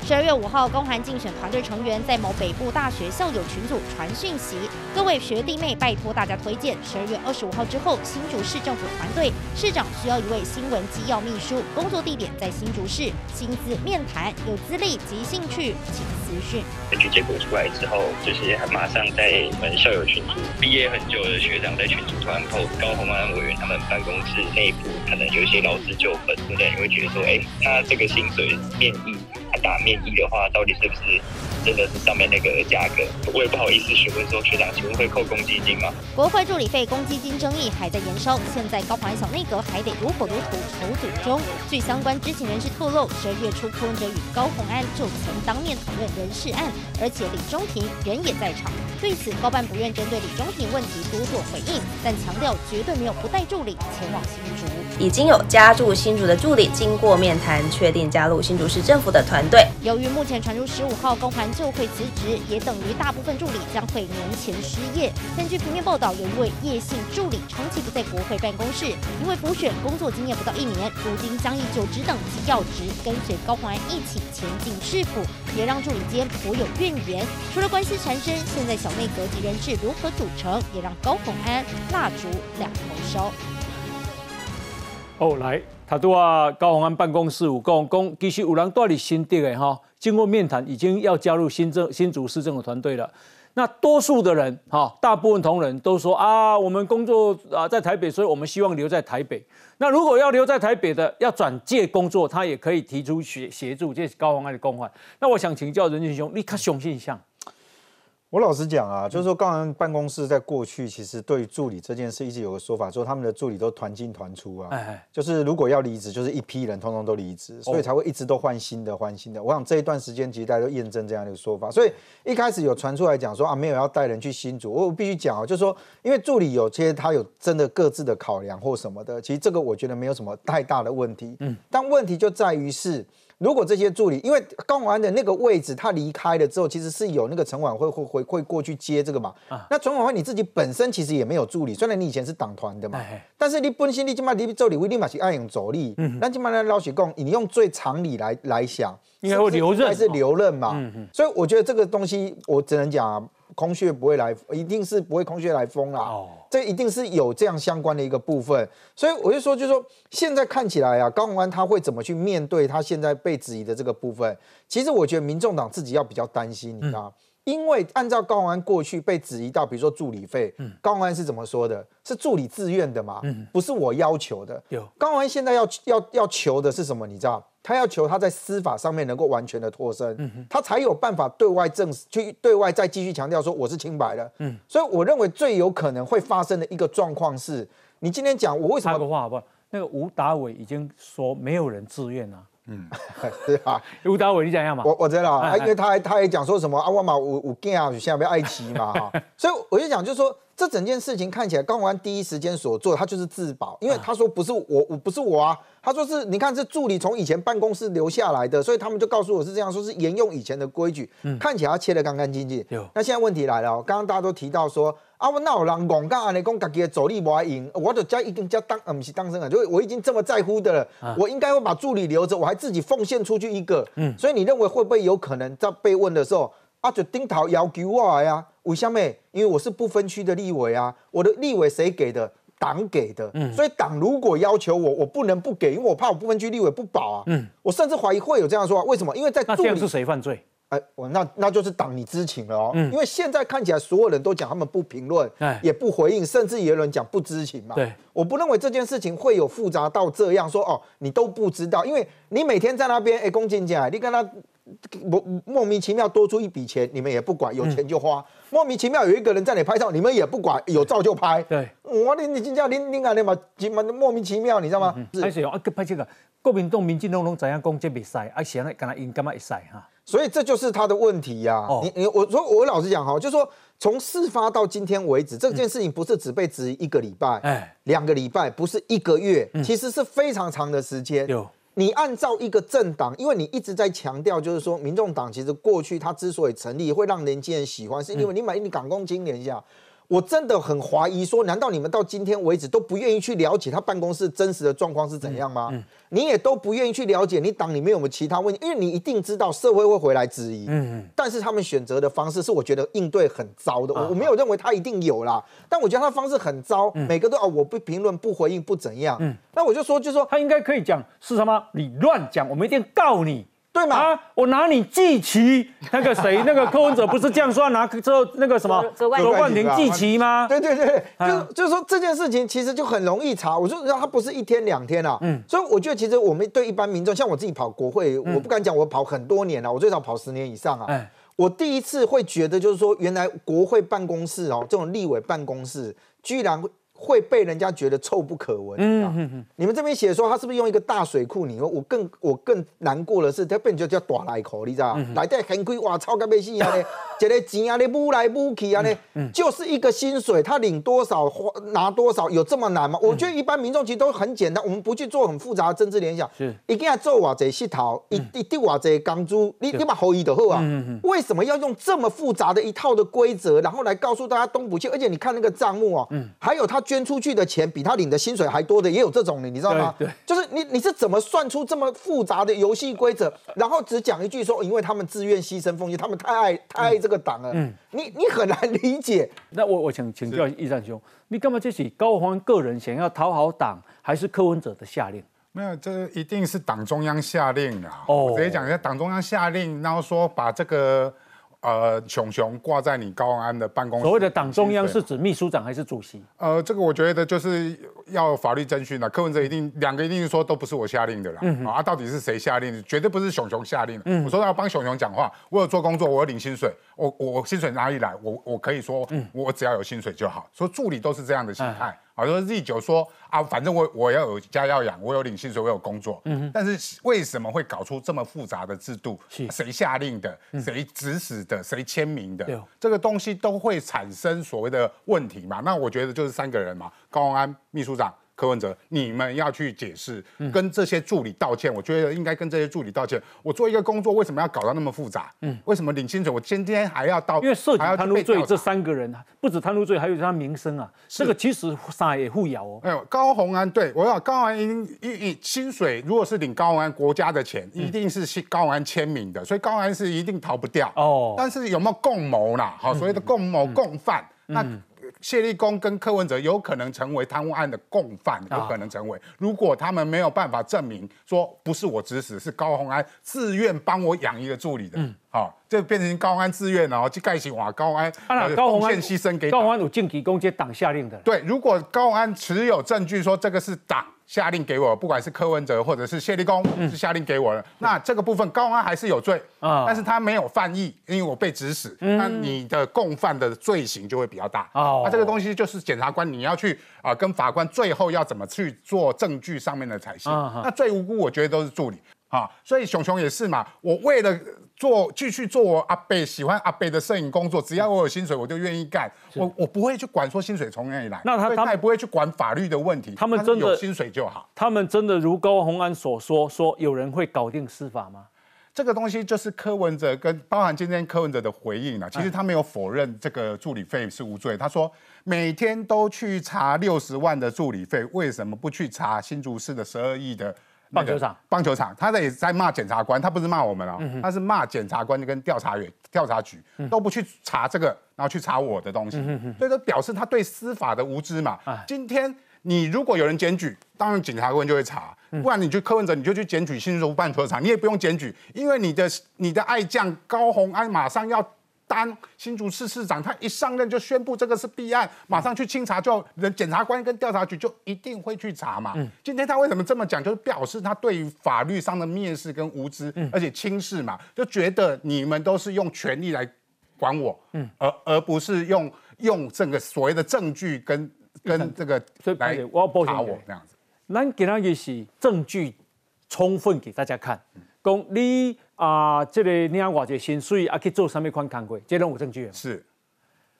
十二月五号，公函竞选团队成员在某北部大学校友群组传讯息，各位学弟妹，拜托大家推荐。十二月二十五号之后，新竹市政府团队市长需要一位新闻机要秘书，工作地点在新竹市，薪资面谈，有资历及兴趣请私讯。根据结果出来之后，就是马上在我们校友群组，毕业很久的学长在群组突然后高鸿安委员他们办公室内部可能有一些劳资纠纷，对不对？你会觉得说，哎，那这个薪水面议。打面议的话，到底是不是真的是上面那个价格？我也不好意思询问说，学长请问会扣公积金吗？国会助理费公积金争议还在延烧，现在高环小内阁还得如火如荼筹组中。据相关知情人士透露，十二月初柯文哲与高鸿安就曾当面讨论人事案，而且李中庭人也在场。对此，高办不愿针对李中庭问题多做回应，但强调绝对没有不带助理前往新竹。已经有加入新竹的助理经过面谈，确定加入新竹市政府的团队。由于目前传出十五号高环就会辞职，也等于大部分助理将会年前失业。根据平面报道，有一位叶姓助理长期不在国会办公室，因为补选工作经验不到一年，如今将以就职等级要职，跟随高鸿安一起前进市府，也让助理间颇有怨言。除了关系缠身，现在小内阁及人士如何组成，也让高鸿安蜡烛两头烧。后，来，他都啊高鸿安办公室有讲，讲其实有人到你新店的哈，经过面谈，已经要加入新政新竹市政府团队了。那多数的人哈，大部分同仁都说啊，我们工作啊在台北，所以我们希望留在台北。那如果要留在台北的，要转介工作，他也可以提出协协助，这是高鸿安的公案。那我想请教任俊兄，你看相信像？我老实讲啊，就是说，高安办公室在过去其实对助理这件事一直有个说法，说他们的助理都团进团出啊，就是如果要离职，就是一批人通通都离职，所以才会一直都换新的换新的。我想这一段时间其实大家都验证这样的一个说法，所以一开始有传出来讲说啊，没有要带人去新组，我必须讲啊，就是说，因为助理有些他有真的各自的考量或什么的，其实这个我觉得没有什么太大的问题，嗯，但问题就在于是。如果这些助理，因为高永安的那个位置，他离开了之后，其实是有那个陈婉慧会会会过去接这个嘛。那陈婉慧你自己本身其实也没有助理，虽然你以前是党团的嘛，但是你本身你起码你助理，立马是爱用走力。那起码来老许讲，你用最常理来来想，应该会留任还是留任嘛？所以我觉得这个东西，我只能讲。空穴不会来，一定是不会空穴来风啦。哦，这一定是有这样相关的一个部分，所以我就说，就是说现在看起来啊，高鸿安他会怎么去面对他现在被质疑的这个部分？其实我觉得民众党自己要比较担心，你知道因为按照高宏安过去被质疑到，比如说助理费，高宏安是怎么说的？是助理自愿的嘛？不是我要求的。有高宏安现在要要要求的是什么？你知道？他要求他在司法上面能够完全的脱身，他才有办法对外证实，去对外再继续强调说我是清白的。嗯，所以我认为最有可能会发生的一个状况是，你今天讲我为什么？插个话好不好？那个吴达伟已经说没有人自愿啊。嗯，对啊，*laughs* 吴大伟你讲一下嘛。我我知道啊，因为他还他还讲说什么啊，我嘛我我惊啊，现在被爱奇艺嘛哈，*laughs* 所以我就讲就是说。这整件事情看起来，高安第一时间所做，他就是自保，因为他说不是我，我不是我啊，他说是，你看是助理从以前办公室留下来的，所以他们就告诉我是这样，说是沿用以前的规矩，看起来他切的干干净净。那现在问题来了，刚刚大家都提到说，啊，我那有人讲讲安尼讲，自己的走力不爱赢，我就加一根加当，呃，不是当生啊，就我已经这么在乎的了，我应该会把助理留着，我还自己奉献出去一个，嗯，所以你认为会不会有可能在被问的时候？啊，就丁桃要求我呀，为什么？因为我是不分区的立委啊，我的立委谁给的？党给的，嗯，所以党如果要求我，我不能不给，因为我怕我不分区立委不保啊，嗯，我甚至怀疑会有这样说，为什么？因为在那这样是谁犯罪？哎，我那那就是党你知情了哦，嗯，因为现在看起来所有人都讲他们不评论，也不回应，甚至也有人讲不知情嘛，对，我不认为这件事情会有复杂到这样说哦，你都不知道，因为你每天在那边哎，龚进讲，你跟他。莫莫名其妙多出一笔钱，你们也不管，有钱就花。莫名其妙有一个人在你拍照，你们也不管，有照就拍。对，我你你真叫你你啊你嘛，嘛莫名其妙，你知道吗？还是啊，拍这个国民党、民进党拢怎样攻击比赛，啊，现在干嘛因干嘛一赛哈？所以这就是他的问题呀。你你我说我老实讲哈，就说从事发到今天为止，这件事情不是只被质疑一个礼拜，哎，两个礼拜，不是一个月，其实是非常长的时间。有。你按照一个政党，因为你一直在强调，就是说，民众党其实过去它之所以成立，会让年轻人喜欢，是因为你买你港工青年一下。我真的很怀疑，说难道你们到今天为止都不愿意去了解他办公室真实的状况是怎样吗？你也都不愿意去了解你党里面有没有其他问题，因为你一定知道社会会回来质疑。嗯嗯。但是他们选择的方式是我觉得应对很糟的，我我没有认为他一定有啦，但我觉得他方式很糟，每个都啊我不评论不回应不怎样。嗯。那我就说就说他应该可以讲是什么？你乱讲，我们一定告你。对吗？啊，我拿你祭旗，那个谁，*laughs* 那个柯文哲不是这样说，拿之后那个什么 *laughs* 周冠廷祭旗吗？对对对，就就是说这件事情其实就很容易查。我说他不是一天两天啊，嗯，所以我觉得其实我们对一般民众，像我自己跑国会，我不敢讲我跑很多年了，我最少跑十年以上啊。哎，我第一次会觉得就是说，原来国会办公室哦，这种立委办公室居然会。被人家觉得臭不可闻。嗯你们这边写说他是不是用一个大水库？你说我更我更难过的是，他被人家叫短来口，你知道吗？来带很贵哇，超干被死啊嘞！这个钱啊，你补来补去啊嘞，就是一个薪水，他领多少花拿多少，有这么难吗？我觉得一般民众其实都很简单，我们不去做很复杂的政治联想。是，一定要做哇这系头，一一丢哇这钢珠，你你把后裔的好啊？为什么要用这么复杂的一套的规则，然后来告诉大家东补去？而且你看那个账目哦，还有他捐出去的钱比他领的薪水还多的，也有这种的，你知道吗？对，就是你你是怎么算出这么复杂的游戏规则，然后只讲一句说，因为他们自愿牺牲奉献，他们太爱太爱这个党啊。嗯，你你很难理解。那我我想请教易战兄，你干嘛这是高欢个人想要讨好党，还是柯文哲的下令？没有，这一定是党中央下令啊。哦，直接讲一下，党中央下令，然后说把这个。呃，熊熊挂在你高安的办公室。所谓的党中央是指秘书长还是主席？呃，这个我觉得就是要法律征询了。柯文哲一定两个一定是说都不是我下令的啦。嗯啊，到底是谁下令？绝对不是熊熊下令。嗯，我说要帮熊熊讲话，我有做工作，我有领薪水，我我薪水哪里来？我我可以说，我只要有薪水就好。说助理都是这样的心态。好多 Z 九说啊，反正我我要有家要养，我有领薪水，我有工作。嗯但是为什么会搞出这么复杂的制度？谁下令的？谁指使的？谁签名的？这个东西都会产生所谓的问题嘛？那我觉得就是三个人嘛，高安秘书长。柯文哲，你们要去解释，跟这些助理道歉。我觉得应该跟这些助理道歉。我做一个工作，为什么要搞到那么复杂？嗯，为什么领薪水？我今天还要到，因为涉及贪污罪，这三个人不止贪污罪，还有他名声啊。这个其实杀也互咬哦。哎呦，高鸿安，对我要高鸿安，一一薪水如果是领高鸿安国家的钱，一定是高鸿安签名的，所以高鸿安是一定逃不掉哦。但是有没有共谋啦？好，所谓的共谋共犯那。谢立功跟柯文哲有可能成为贪污案的共犯，有可能成为。如果他们没有办法证明说不是我指使，是高鸿安自愿帮我养一个助理的，好，这变成高安自愿哦，去盖起瓦高安，高鸿安牺牲给高鸿安有晋级攻击党下令的。对，如果高安持有证据说这个是党下令给我，不管是柯文哲或者是谢立功是下令给我的，那这个部分高安还是有罪啊，但是他没有犯意，因为我被指使，那你的共犯的罪行就会比较大。哦。那这个东西就是检察官你要去啊，跟法官最后要怎么去做证据上面的采信。那最无辜，我觉得都是助理啊，所以熊熊也是嘛，我为了。做继续做我阿贝喜欢阿贝的摄影工作，只要我有薪水，我就愿意干。我我不会去管说薪水从哪里来，那他他也不会去管法律的问题。他们真的有薪水就好。他们真的如高鸿安所说，说有人会搞定司法吗？这个东西就是柯文哲跟包含今天柯文哲的回应了。其实他没有否认这个助理费是无罪。他说每天都去查六十万的助理费，为什么不去查新竹市的十二亿的？棒球场，棒球场，他也在骂检察官，他不是骂我们哦，他是骂检察官跟调查员、调查局都不去查这个，然后去查我的东西，所以说表示他对司法的无知嘛。今天你如果有人检举，当然检察官就会查，不然你去柯文哲，你就去检举新竹棒球场，你也不用检举，因为你的你的爱将高鸿安马上要。当新竹市市长，他一上任就宣布这个是弊案，马上去清查，就人检察官跟调查局就一定会去查嘛。今天他为什么这么讲，就是表示他对于法律上的蔑视跟无知，而且轻视嘛，就觉得你们都是用权力来管我，嗯。而而不是用用这个所谓的证据跟跟这个来查我这样子。咱给他也是证据充分给大家看，讲你。啊，这个领外个薪水啊，去做什么款工作？这拢有证据。是，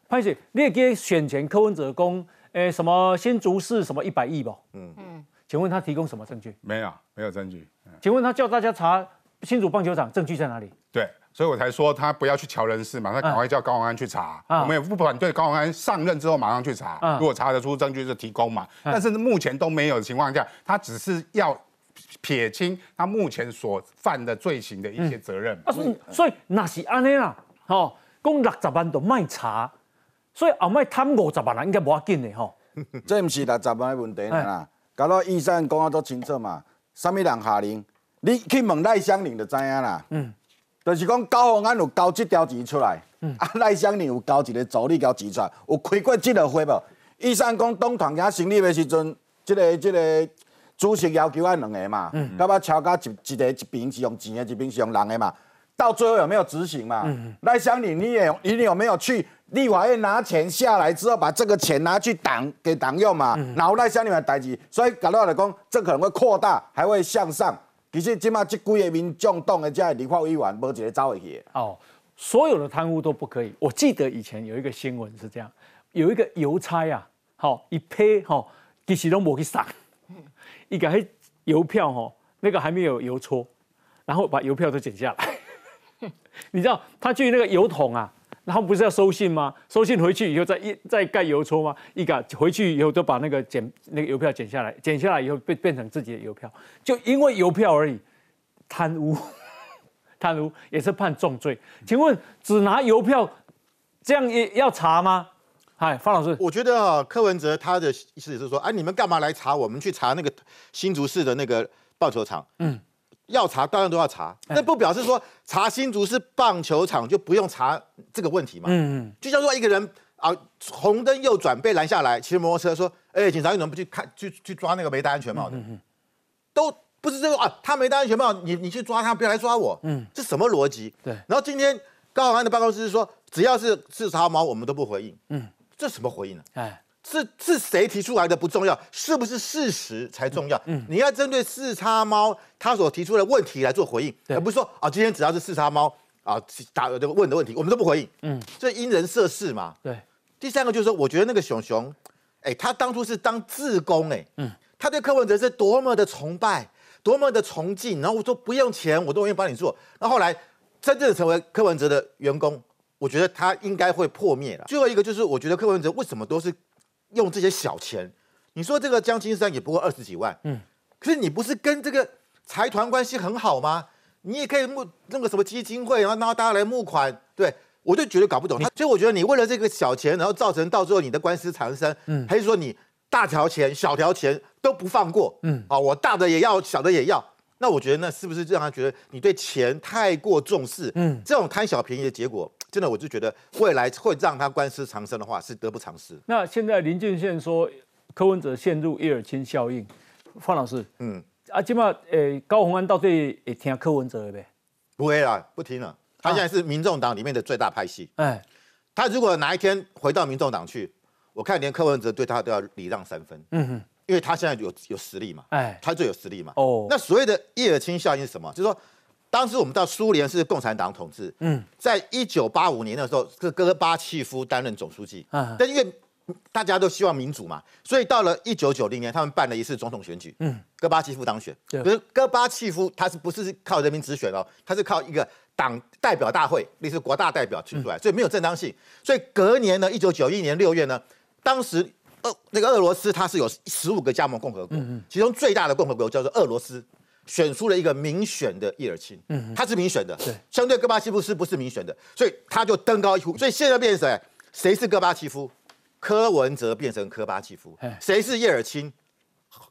潘姐，你也给选前柯文哲公，诶，什么新竹市什么一百亿不？嗯嗯，请问他提供什么证据？没有，没有证据。请问他叫大家查新竹棒球场，证据在哪里？对，所以我才说他不要去瞧人事嘛，他赶快叫高宏安去查。我们也不反对高宏安上任之后马上去查，如果查得出证据就提供嘛。但是目前都没有的情况下，他只是要。撇清他目前所犯的罪行的一些责任。啊，所以所以那是安尼啦，吼，讲六十万都卖查，所以后卖贪五十万人应该无要紧的吼。*laughs* 这毋是六十万的问题啦，搞到医生讲啊都清楚嘛，什么人下令？你去问赖香玲就知影啦。嗯，就是讲高鸿安有交这条钱出来，嗯啊赖香玲有交一个助理交钱出来，有开过这个会无？医生讲东团家成立的时阵，这个这个。主席要求按两个嘛，到尾超到一一个一边是用钱的，一边是用人的嘛，到最后有没有执行嘛？赖香林，你也你有没有去立法院拿钱下来之后，把这个钱拿去党给党用嘛？然后赖香林的代志，所以搞到来讲，这可能会扩大，还会向上。其实今嘛这几个民众党的这立法委员，无一个走会去。哦，所有的贪污都不可以。我记得以前有一个新闻是这样，有一个邮差啊，好一批好，其实都无去撒。一个邮票哈，那个还没有邮戳，然后把邮票都剪下来。*laughs* 你知道他去那个邮筒啊，然后不是要收信吗？收信回去以后再一再盖邮戳吗？一个回去以后都把那个剪那个邮票剪下来，剪下来以后变变成自己的邮票，就因为邮票而已，贪污，*laughs* 贪污也是判重罪。请问只拿邮票这样也要查吗？嗨，方老师，我觉得啊，柯文哲他的意思是说，哎，你们干嘛来查我们？去查那个新竹市的那个棒球场，嗯，要查当然都要查，那不表示说查新竹市棒球场就不用查这个问题嘛？嗯嗯，就像说一个人啊，红灯右转被拦下来，骑摩托车说，哎，警察你怎么不去看去去抓那个没戴安全帽的？都不是这个啊，他没戴安全帽，你你去抓他，不要来抓我，嗯，这什么逻辑？对。然后今天高宏安的办公室是说，只要是四查毛，我们都不回应，嗯。这什么回应呢？哎，是是谁提出来的不重要，是不是事实才重要？嗯，你要针对四叉猫他所提出的问题来做回应，而不是说啊，今天只要是四叉猫啊答这个问的问题，我们都不回应。嗯，这因人设事嘛。对。第三个就是说，我觉得那个熊熊，哎，他当初是当自工，哎，嗯，他对柯文哲是多么的崇拜，多么的崇敬，然后我说不用钱，我都愿意帮你做。那后来真正成为柯文哲的员工。我觉得他应该会破灭了。最后一个就是，我觉得柯文哲为什么都是用这些小钱？你说这个江青山也不过二十几万，嗯，可是你不是跟这个财团关系很好吗？你也可以募弄个什么基金会，然后然后大家来募款，对我就觉得搞不懂。所以我觉得你为了这个小钱，然后造成到最后你的官司缠身，嗯，还是说你大条钱、小条钱都不放过，嗯，啊，我大的也要，小的也要。那我觉得那是不是让他觉得你对钱太过重视？嗯，这种贪小便宜的结果，真的我就觉得未来会让他官司长生的话是得不偿失。那现在林俊宪说柯文哲陷入叶尔钦效应，范老师，嗯，啊，今嘛，诶，高鸿安到底会听柯文哲的呗？不会啦，不听了。他现在是民众党里面的最大派系。哎，他如果哪一天回到民众党去，我看连柯文哲对他都要礼让三分。嗯哼。因为他现在有有实力嘛，哎，他最有实力嘛。哦，那所谓的叶尔钦效应是什么？就是说，当时我们到苏联是共产党统治，嗯，在一九八五年的时候，是戈巴契夫担任总书记，嗯，但因为大家都希望民主嘛，所以到了一九九零年，他们办了一次总统选举，嗯，戈巴契夫当选。可是戈巴契夫他是不是靠人民直选哦？他是靠一个党代表大会，类似国大代表提出来，所以没有正当性。所以隔年呢，一九九一年六月呢，当时。俄那个俄罗斯，它是有十五个加盟共和国，其中最大的共和国叫做俄罗斯，选出了一个民选的叶尔钦，他是民选的，对，相对戈巴契夫是不是民选的，所以他就登高一呼，所以现在变成谁？谁是戈巴契夫？柯文哲变成科巴契夫，谁是叶尔钦？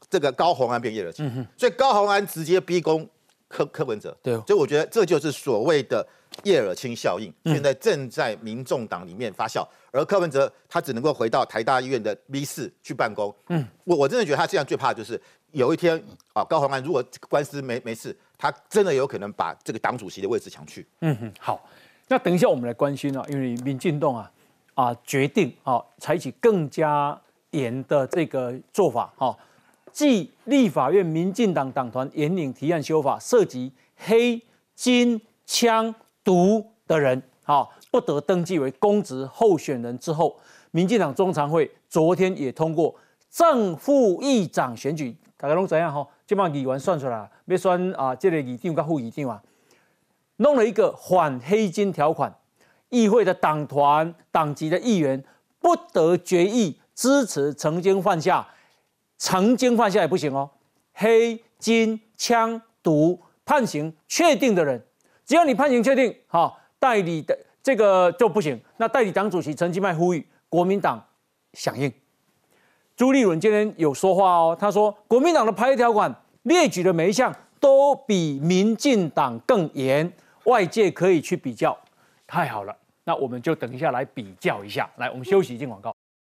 这个高鸿安变叶尔钦，所以高鸿安直接逼宫柯柯文哲，对，所以我觉得这就是所谓的。叶尔钦效应现在正在民众党里面发酵，而柯文哲他只能够回到台大医院的 B 四去办公。嗯，我我真的觉得他现在最怕的就是有一天啊，高鸿安如果官司没没事，他真的有可能把这个党主席的位置抢去。嗯哼，好，那等一下我们来关心啊，因为民进党啊啊决定啊采取更加严的这个做法哈，继立法院民进党党团严领提案修法，涉及黑金枪。毒的人，好不得登记为公职候选人之后，民进党中常会昨天也通过正副议长选举，大家拢怎样哈？这帮议员算出来，要选啊，这个议长跟副议长啊，弄了一个反黑金条款，议会的党团党籍的议员不得决议支持曾经犯下，曾经犯下也不行哦，黑金枪毒判刑确定的人。只要你判刑确定，好代理的这个就不行。那代理党主席陈其迈呼吁国民党响应。朱立伦今天有说话哦，他说国民党的排条款列举的每一项都比民进党更严，外界可以去比较。太好了，那我们就等一下来比较一下。来，我们休息一进广告。